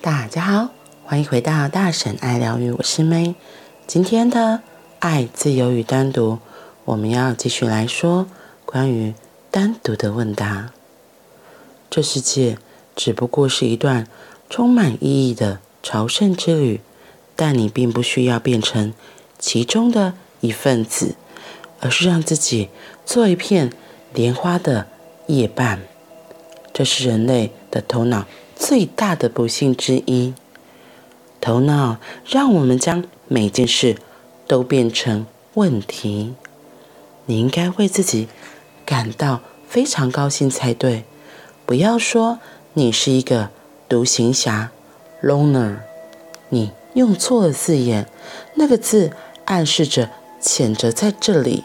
大家好，欢迎回到大婶爱疗愈，我是 May。今天的爱、自由与单独，我们要继续来说关于单独的问答。这世界只不过是一段充满意义的朝圣之旅，但你并不需要变成其中的一份子，而是让自己做一片莲花的叶瓣。这是人类的头脑最大的不幸之一。头脑让我们将每件事都变成问题。你应该为自己感到非常高兴才对。不要说你是一个独行侠 （loner），你用错了字眼，那个字暗示着谴责在这里。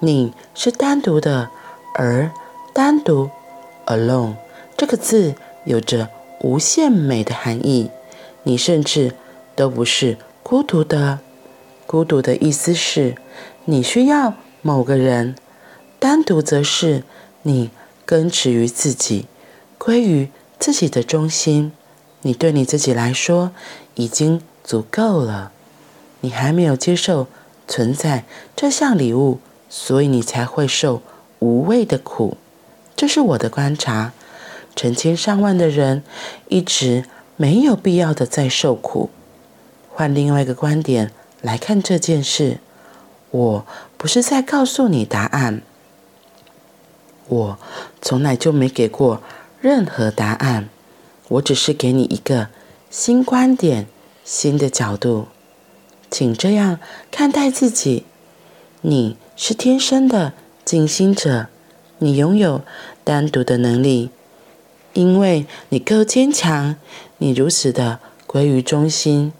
你是单独的，而单独。Alone 这个字有着无限美的含义。你甚至都不是孤独的。孤独的意思是，你需要某个人；单独则是你根植于自己，归于自己的中心。你对你自己来说已经足够了。你还没有接受存在这项礼物，所以你才会受无谓的苦。这是我的观察，成千上万的人一直没有必要的在受苦。换另外一个观点来看这件事，我不是在告诉你答案，我从来就没给过任何答案，我只是给你一个新观点、新的角度，请这样看待自己：你是天生的静心者。你拥有单独的能力，因为你够坚强，你如此的归于中心，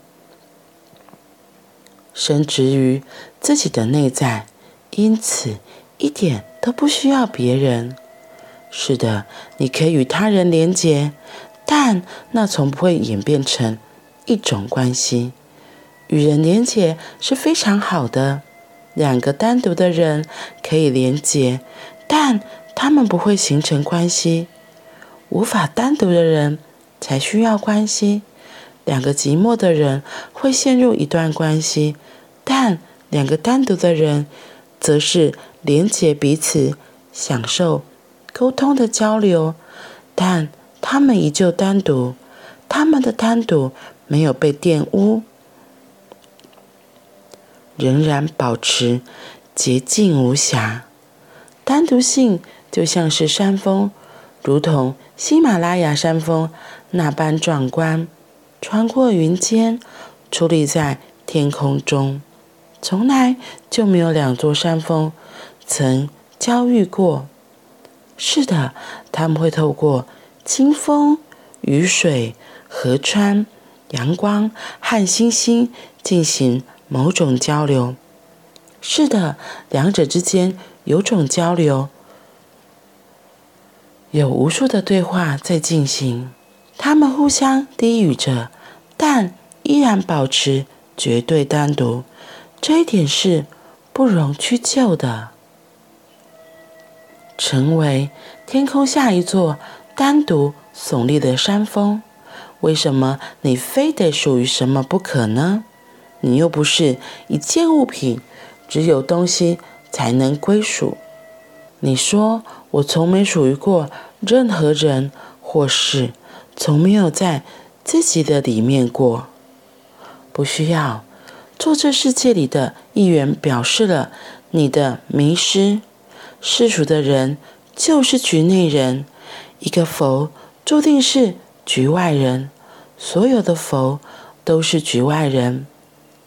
深植于自己的内在，因此一点都不需要别人。是的，你可以与他人连结，但那从不会演变成一种关系。与人连结是非常好的，两个单独的人可以连结。但他们不会形成关系，无法单独的人才需要关系。两个寂寞的人会陷入一段关系，但两个单独的人则是连接彼此，享受沟通的交流。但他们依旧单独，他们的单独没有被玷污，仍然保持洁净无瑕。单独性就像是山峰，如同喜马拉雅山峰那般壮观，穿过云间，矗立在天空中。从来就没有两座山峰曾交遇过。是的，他们会透过清风、雨水、河川、阳光和星星进行某种交流。是的，两者之间。有种交流，有无数的对话在进行，他们互相低语着，但依然保持绝对单独。这一点是不容屈就的。成为天空下一座单独耸立的山峰，为什么你非得属于什么不可呢？你又不是一件物品，只有东西。才能归属。你说我从没属于过任何人或事，从没有在自己的里面过。不需要做这世界里的一员，表示了你的迷失。世俗的人就是局内人，一个佛注定是局外人，所有的佛都是局外人。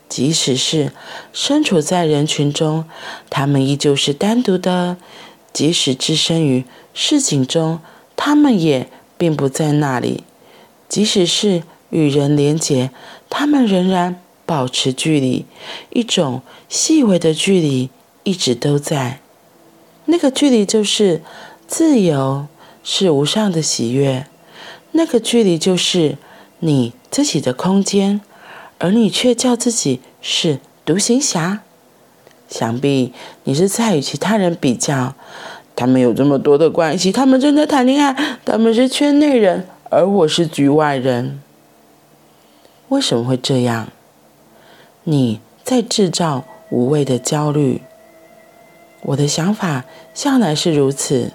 即使是身处在人群中，他们依旧是单独的；即使置身于市井中，他们也并不在那里；即使是与人连结，他们仍然保持距离，一种细微的距离一直都在。那个距离就是自由，是无上的喜悦。那个距离就是你自己的空间。而你却叫自己是独行侠，想必你是在与其他人比较。他们有这么多的关系，他们正在谈恋爱，他们是圈内人，而我是局外人。为什么会这样？你在制造无谓的焦虑。我的想法向来是如此，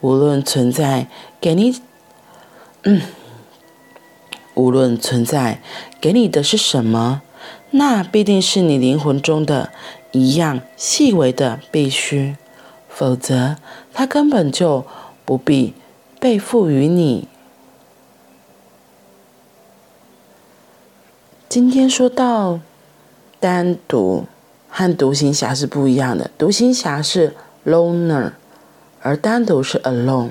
无论存在给你，嗯，无论存在给你的是什么，那必定是你灵魂中的一样细微的必须，否则它根本就不必被赋予你。今天说到单独。和独行侠是不一样的，独行侠是 loner，而单独是 alone。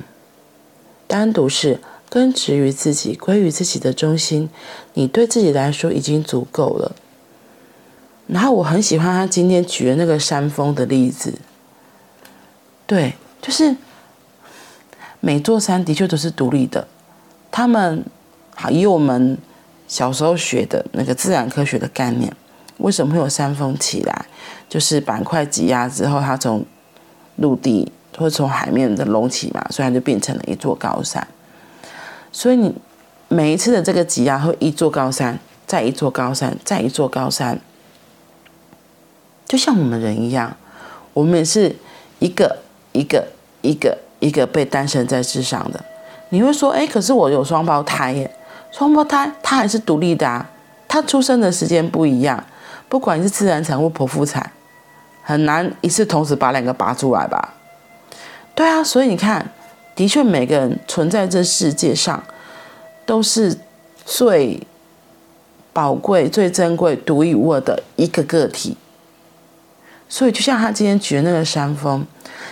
单独是根植于自己，归于自己的中心，你对自己来说已经足够了。然后我很喜欢他今天举的那个山峰的例子，对，就是每座山的确都是独立的。他们好，以我们小时候学的那个自然科学的概念。为什么会有山峰起来？就是板块挤压之后，它从陆地或从海面的隆起嘛，所以它就变成了一座高山。所以你每一次的这个挤压，会一座高山，再一座高山，再一座高山，就像我们人一样，我们也是一个一个一个一个被诞生在世上的。你会说，哎，可是我有双胞胎耶，双胞胎它还是独立的啊，它出生的时间不一样。不管是自然产或剖腹产，很难一次同时把两个拔出来吧？对啊，所以你看，的确每个人存在这世界上，都是最宝贵、最珍贵、独一无二的一个个体。所以就像他今天举的那个山峰，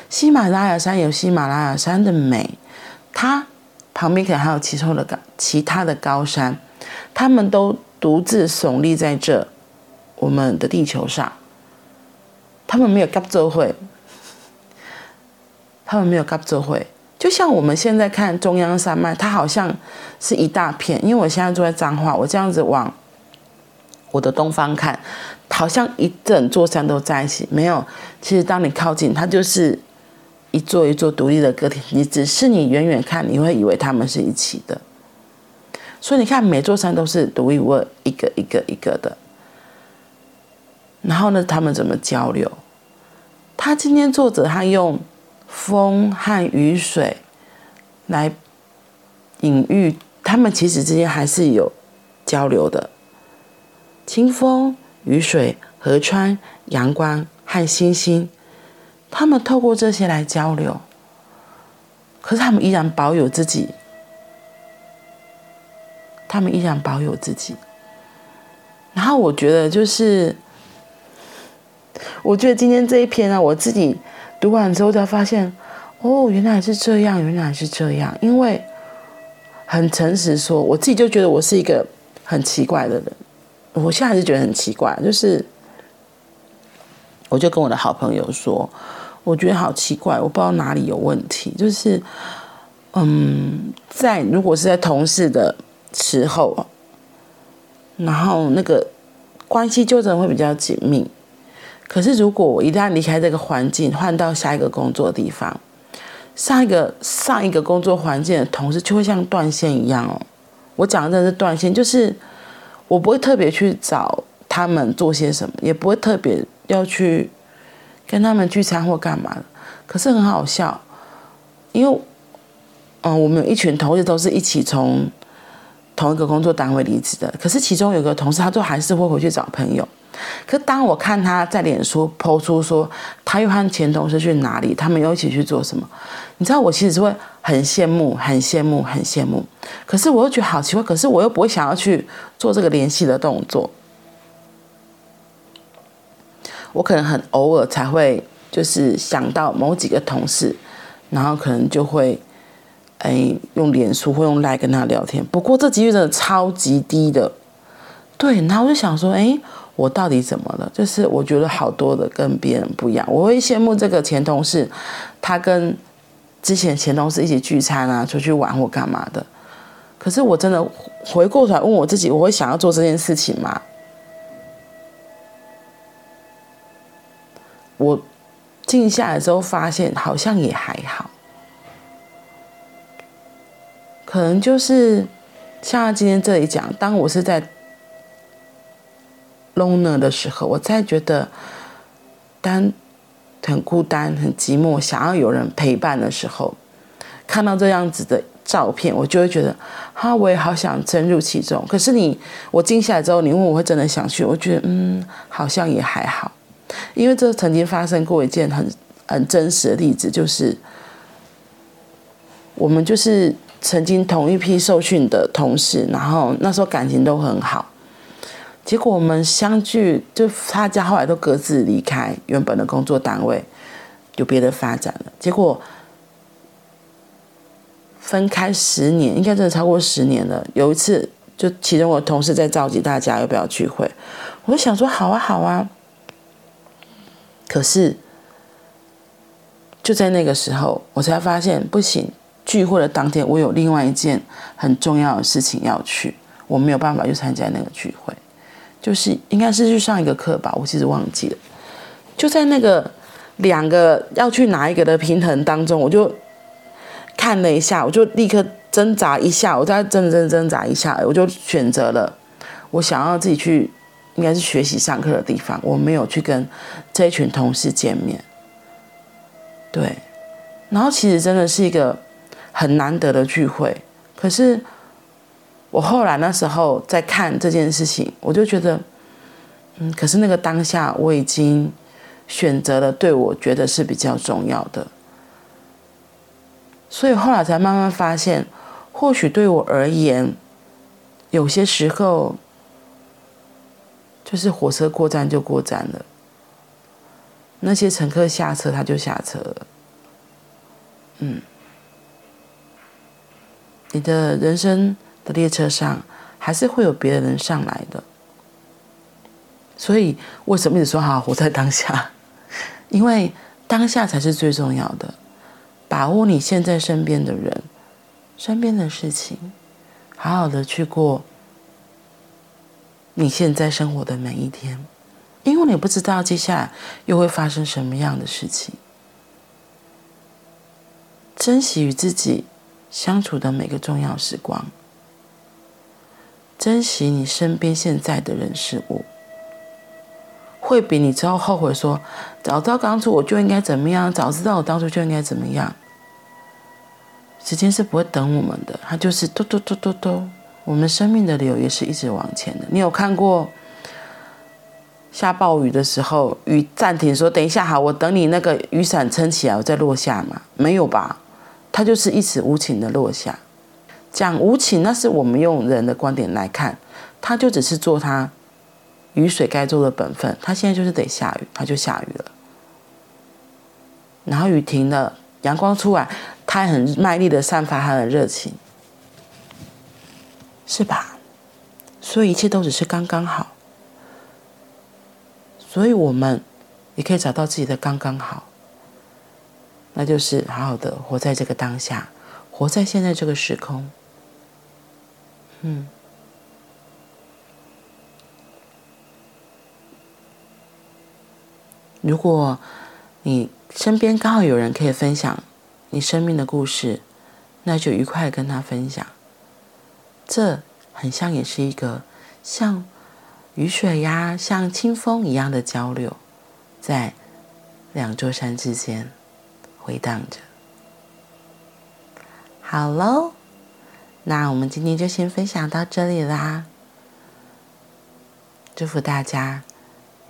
喜马拉雅山有喜马拉雅山的美，它旁边可能还有其中的高其他的高山，他们都独自耸立在这。我们的地球上，他们没有合作会，他们没有合作会，就像我们现在看中央山脉，它好像是一大片。因为我现在住在彰化，我这样子往我的东方看，好像一整座山都在一起。没有，其实当你靠近，它就是一座一座独立的个体。你只是你远远看，你会以为他们是一起的。所以你看，每座山都是独一无二，一个一个一个的。然后呢，他们怎么交流？他今天作者他用风和雨水来隐喻，他们其实之间还是有交流的。清风、雨水、河川、阳光和星星，他们透过这些来交流。可是他们依然保有自己，他们依然保有自己。然后我觉得就是。我觉得今天这一篇呢、啊，我自己读完之后才发现，哦，原来是这样，原来是这样。因为很诚实说，我自己就觉得我是一个很奇怪的人。我现在是觉得很奇怪，就是我就跟我的好朋友说，我觉得好奇怪，我不知道哪里有问题。就是，嗯，在如果是在同事的时候，然后那个关系就真的会比较紧密。可是，如果我一旦离开这个环境，换到下一个工作地方，上一个上一个工作环境的同事就会像断线一样哦。我讲的真的是断线，就是我不会特别去找他们做些什么，也不会特别要去跟他们聚餐或干嘛的。可是很好笑，因为嗯，我们有一群同事都是一起从同一个工作单位离职的，可是其中有个同事，他就还是会回去找朋友。可当我看他在脸书 po 出说他又和前同事去哪里，他们又一起去做什么，你知道我其实是会很羡慕、很羡慕、很羡慕。可是我又觉得好奇怪，可是我又不会想要去做这个联系的动作。我可能很偶尔才会就是想到某几个同事，然后可能就会哎用脸书或用赖跟他聊天。不过这几率真的超级低的。对，然后我就想说，哎。我到底怎么了？就是我觉得好多的跟别人不一样。我会羡慕这个前同事，他跟之前前同事一起聚餐啊，出去玩或干嘛的。可是我真的回过头来问我自己，我会想要做这件事情吗？我静下来之后发现，好像也还好。可能就是像今天这里讲，当我是在 loner 的时候，我在觉得单很孤单、很寂寞，想要有人陪伴的时候，看到这样子的照片，我就会觉得，哈，我也好想深入其中。可是你，我静下来之后，你问我会真的想去，我觉得，嗯，好像也还好，因为这曾经发生过一件很很真实的例子，就是我们就是曾经同一批受训的同事，然后那时候感情都很好，结果我们相聚，就大家后来都各自离开原本的工作单位，有别的发展了，结果。分开十年，应该真的超过十年了。有一次，就其中我同事在召集大家要不要聚会，我就想说好啊好啊。可是就在那个时候，我才发现不行。聚会的当天，我有另外一件很重要的事情要去，我没有办法去参加那个聚会。就是应该是去上一个课吧，我其实忘记了。就在那个两个要去哪一个的平衡当中，我就。看了一下，我就立刻挣扎一下，我再挣挣挣扎一下，我就选择了我想要自己去，应该是学习上课的地方。我没有去跟这一群同事见面，对。然后其实真的是一个很难得的聚会，可是我后来那时候在看这件事情，我就觉得，嗯，可是那个当下我已经选择了对我觉得是比较重要的。所以后来才慢慢发现，或许对我而言，有些时候就是火车过站就过站了，那些乘客下车他就下车了。嗯，你的人生的列车上还是会有别的人上来的。所以为什么一直说好好活在当下？因为当下才是最重要的。把握你现在身边的人、身边的事情，好好的去过你现在生活的每一天，因为你不知道接下来又会发生什么样的事情。珍惜与自己相处的每个重要时光，珍惜你身边现在的人事物。会比你之后后悔说，早知道当初我就应该怎么样，早知道我当初就应该怎么样。时间是不会等我们的，它就是嘟嘟嘟嘟嘟。我们生命的流也是一直往前的。你有看过下暴雨的时候，雨暂停说等一下好，我等你那个雨伞撑起来，我再落下嘛？没有吧？它就是一直无情的落下。讲无情，那是我们用人的观点来看，它就只是做它。雨水该做的本分，它现在就是得下雨，它就下雨了。然后雨停了，阳光出来，它还很卖力的散发它的热情，是吧？所以一切都只是刚刚好。所以我们也可以找到自己的刚刚好，那就是好好的活在这个当下，活在现在这个时空。嗯。如果你身边刚好有人可以分享你生命的故事，那就愉快跟他分享。这很像也是一个像雨水呀、像清风一样的交流，在两座山之间回荡着。好喽，那我们今天就先分享到这里啦。祝福大家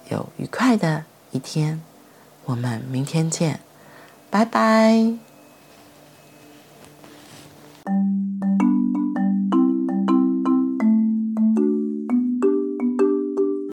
有愉快的一天，我们明天见，拜拜。